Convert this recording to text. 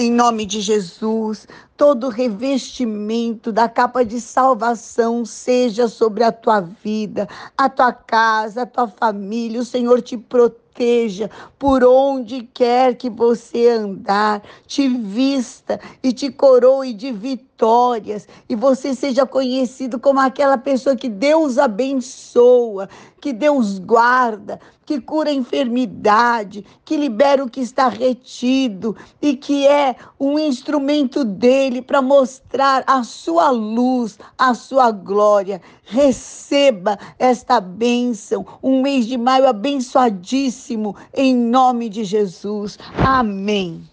Em nome de Jesus, todo revestimento da capa de salvação seja sobre a tua vida, a tua casa, a tua família. O Senhor te proteja por onde quer que você andar, te vista e te coroe de vitórias, e você seja conhecido como aquela pessoa que Deus abençoa, que Deus guarda, que cura a enfermidade, que libera o que está retido e que é um instrumento dele para mostrar a sua luz, a sua glória. Receba esta bênção, um mês de maio abençoadíssimo, em nome de Jesus. Amém.